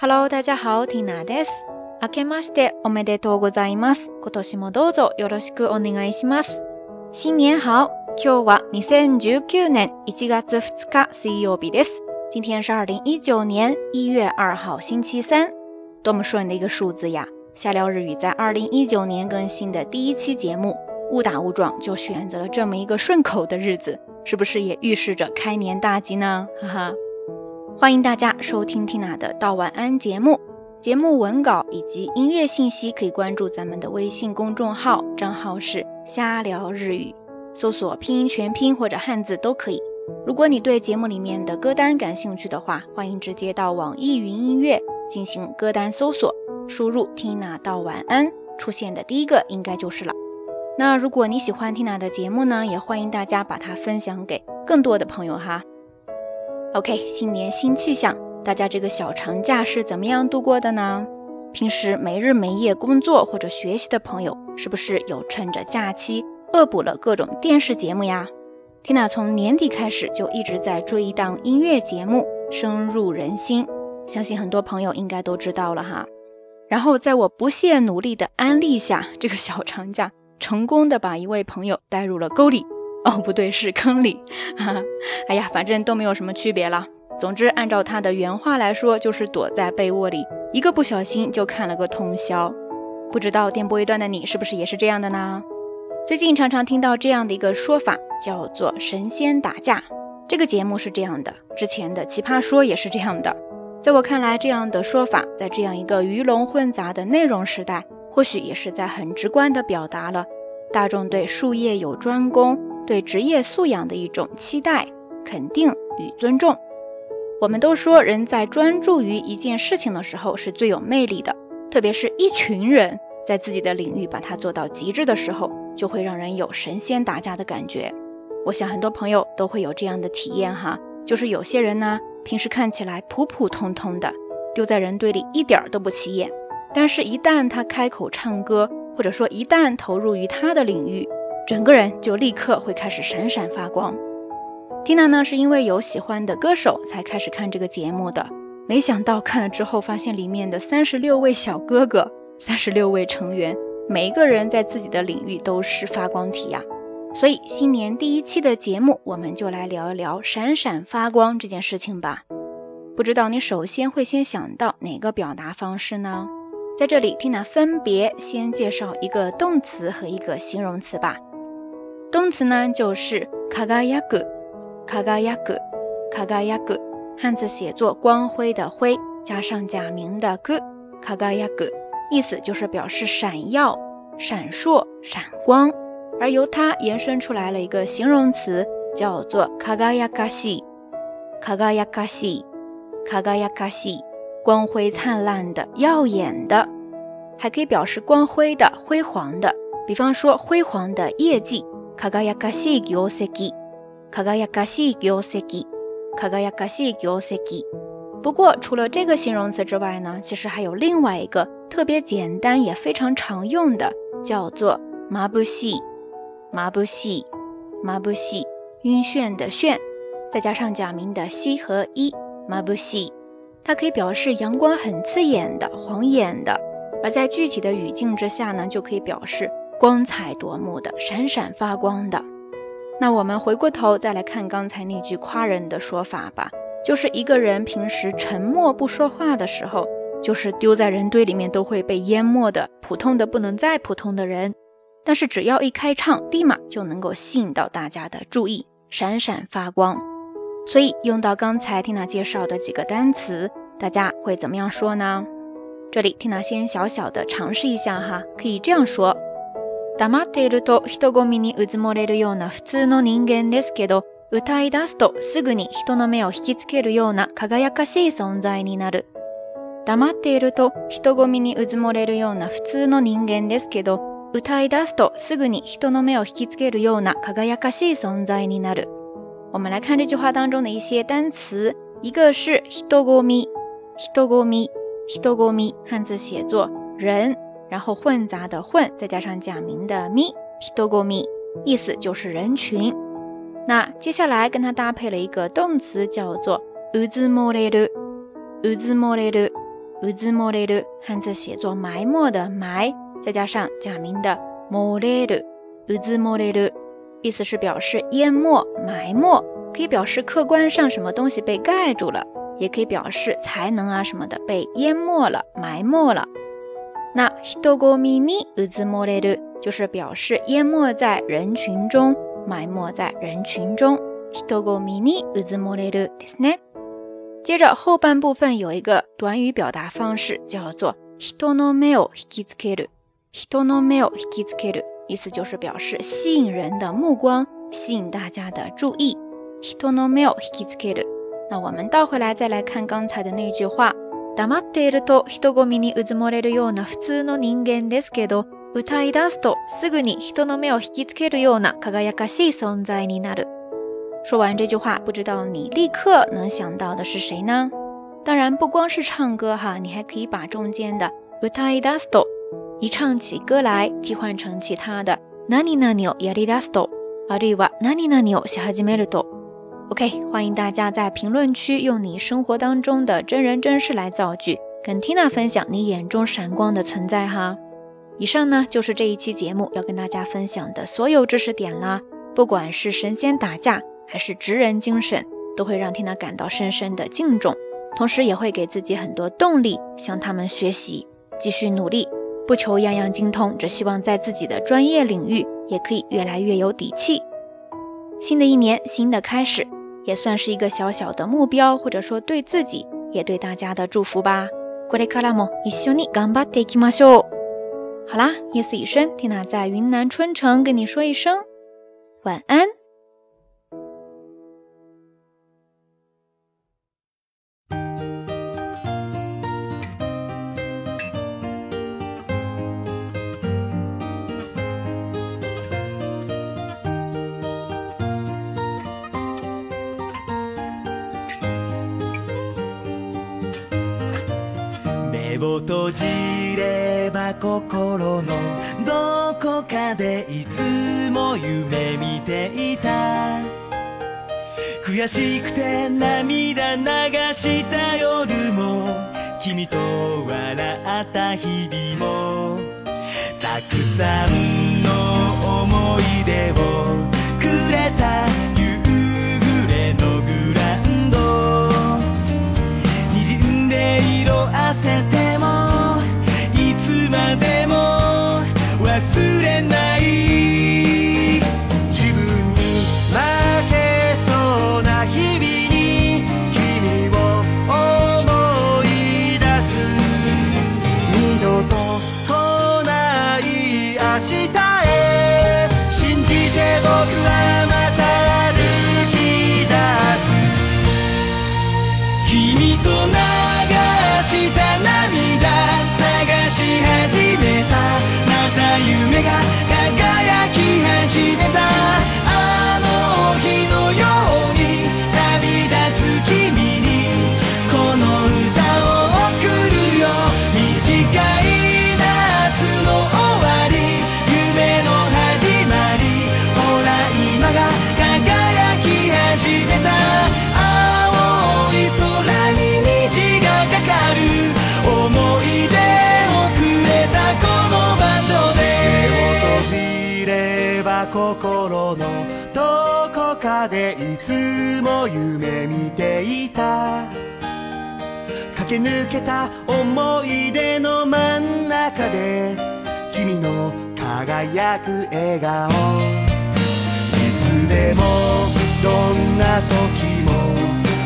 ハロウダジャハウティナです。明けましておめでとうございます。今年もどうぞよろしくお願いします。新年好！今日は二千十九年一月二日水曜日です。今天是二零一九年一月二号星期三。多么顺的一个数字呀！下料日语在二零一九年更新的第一期节目，误打误撞就选择了这么一个顺口的日子，是不是也预示着开年大吉呢？哈哈。欢迎大家收听缇娜的《道晚安》节目，节目文稿以及音乐信息可以关注咱们的微信公众号，账号是“瞎聊日语”，搜索拼音全拼或者汉字都可以。如果你对节目里面的歌单感兴趣的话，欢迎直接到网易云音乐进行歌单搜索，输入“缇娜道晚安”出现的第一个应该就是了。那如果你喜欢缇娜的节目呢，也欢迎大家把它分享给更多的朋友哈。OK，新年新气象，大家这个小长假是怎么样度过的呢？平时没日没夜工作或者学习的朋友，是不是有趁着假期恶补了各种电视节目呀？缇娜从年底开始就一直在追一档音乐节目，深入人心，相信很多朋友应该都知道了哈。然后在我不懈努力的安利下，这个小长假成功的把一位朋友带入了沟里。哦，不对，是坑里。哎呀，反正都没有什么区别了。总之，按照他的原话来说，就是躲在被窝里，一个不小心就看了个通宵。不知道电波一段的你是不是也是这样的呢？最近常常听到这样的一个说法，叫做“神仙打架”。这个节目是这样的，之前的《奇葩说》也是这样的。在我看来，这样的说法，在这样一个鱼龙混杂的内容时代，或许也是在很直观地表达了大众对术业有专攻。对职业素养的一种期待、肯定与尊重。我们都说，人在专注于一件事情的时候是最有魅力的，特别是一群人在自己的领域把它做到极致的时候，就会让人有神仙打架的感觉。我想，很多朋友都会有这样的体验哈，就是有些人呢，平时看起来普普通通的，丢在人堆里一点儿都不起眼，但是一旦他开口唱歌，或者说一旦投入于他的领域。整个人就立刻会开始闪闪发光。Tina 呢是因为有喜欢的歌手才开始看这个节目的，没想到看了之后发现里面的三十六位小哥哥、三十六位成员，每一个人在自己的领域都是发光体呀。所以新年第一期的节目，我们就来聊一聊闪闪发光这件事情吧。不知道你首先会先想到哪个表达方式呢？在这里，Tina 分别先介绍一个动词和一个形容词吧。动词呢，就是 k a g a y a k u k a g a y a k a g a y a 汉字写作“光辉”的“辉”，加上假名的 k 卡 k a g a y a 意思就是表示闪耀、闪烁、闪光。而由它延伸出来了一个形容词，叫做 k a g a y a k a s 西，卡 k a g a y a k a s k a g a y a k a s 光辉灿烂的、耀眼的，还可以表示光辉的、辉煌的，比方说辉煌的业绩。輝輝かかししいい業業績、績、輝かしい業績。不过除了这个形容词之外呢，其实还有另外一个特别简单也非常常用的，叫做“麻布系”、“麻布系”、“麻布系”。晕眩的眩，再加上假名的“西和“一”，“麻布系”它可以表示阳光很刺眼的、晃眼的，而在具体的语境之下呢，就可以表示。光彩夺目的、闪闪发光的。那我们回过头再来看刚才那句夸人的说法吧，就是一个人平时沉默不说话的时候，就是丢在人堆里面都会被淹没的、普通的不能再普通的人。但是只要一开唱，立马就能够吸引到大家的注意，闪闪发光。所以用到刚才 Tina 介绍的几个单词，大家会怎么样说呢？这里 Tina 先小小的尝试一下哈，可以这样说。黙っていると人混みにうずもれるような普通の人間ですけど、歌い出すとすぐに人の目を引きつけるような輝かしい存在になる。黙っていると人混みにうずもれるような普通の人間ですけど、歌い出すとすぐに人の目を引きつけるような輝かしい存在になる。我们来看这句话当中的一些单词，一个是人混み、人混み、人混み，汉字写作人。然后混杂的混，再加上假名的咪，hitogomi，意思就是人群。那接下来跟它搭配了一个动词，叫做 u z u m o r e u u z u m o r e u u z m o r e u 汉字写作埋没的埋，再加上假名的 m o r e u u z m o r e u 意思是表示淹没、埋没，可以表示客观上什么东西被盖住了，也可以表示才能啊什么的被淹没了、埋没了。那 hitogomi ni u z m o r e r u 就是表示淹没在人群中，埋没在人群中。hitogomi ni u z m o r e r u ですね。接着后半部分有一个短语表达方式，叫做 hitono meo hikitsukeru。hitono meo hikitsukeru 意思就是表示吸引人的目光，吸引大家的注意。hitono meo hikitsukeru。那我们倒回来再来看刚才的那句话。黙っていると人混みにうずもれるような普通の人間ですけど、歌い出すとすぐに人の目を引きつけるような輝かしい存在になる。说完这句话，不知道你立刻能想到的是谁呢？当然不光是唱歌哈，你还可以把中间的歌い出すと一唱起歌来替换成其他的何々をやり出すと、あるいは何々をし始めると。OK，欢迎大家在评论区用你生活当中的真人真事来造句，跟缇娜分享你眼中闪光的存在哈。以上呢就是这一期节目要跟大家分享的所有知识点啦。不管是神仙打架，还是职人精神，都会让缇娜感到深深的敬重，同时也会给自己很多动力，向他们学习，继续努力，不求样样精通，只希望在自己的专业领域也可以越来越有底气。新的一年，新的开始。也算是一个小小的目标，或者说对自己，也对大家的祝福吧。これからも一緒に頑張っていきましょう。好啦，夜色已深，缇娜在云南春城跟你说一声晚安。を閉じれば心のどこかでいつも夢見ていた悔しくて涙流した夜も君と笑った日々もたくさんの思い出を I see でいつも夢見ていた駆け抜けた思い出の真ん中で君の輝く笑顔いつでもどんな時も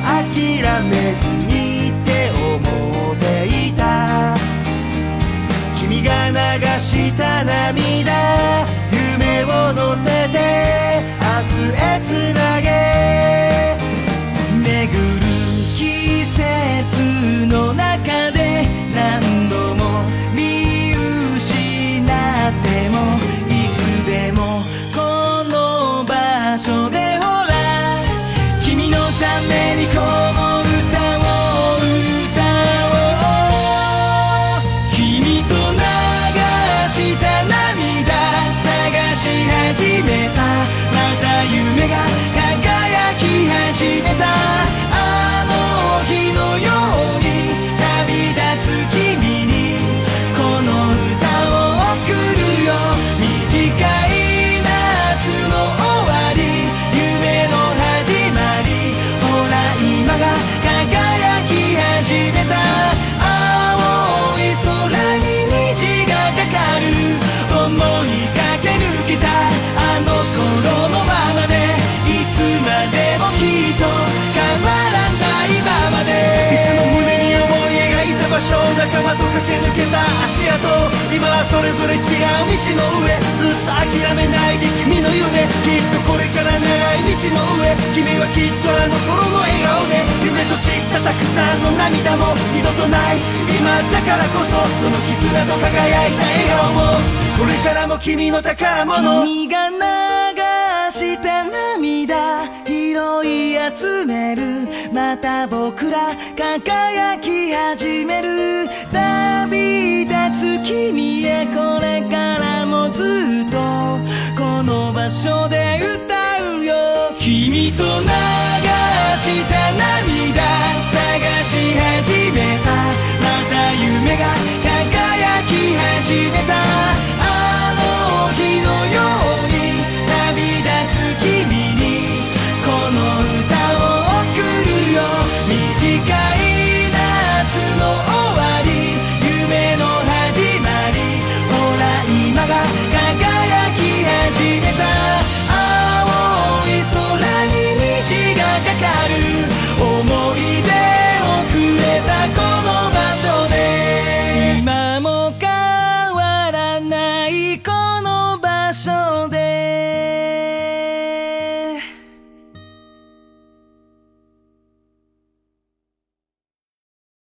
諦めずにって思っていた君が流した涙夢を乗せて仲間と駆け抜けた足跡今はそれぞれ違う道の上ずっと諦めないで君の夢きっとこれから長い道の上君はきっとあの頃の笑顔で夢と散ったたくさんの涙も二度とない今だからこそその絆と輝いた笑顔もこれからも君の宝物君が流してまた僕ら輝き始める旅立つ君へこれからもずっとこの場所で歌うよ君と流した涙探し始めた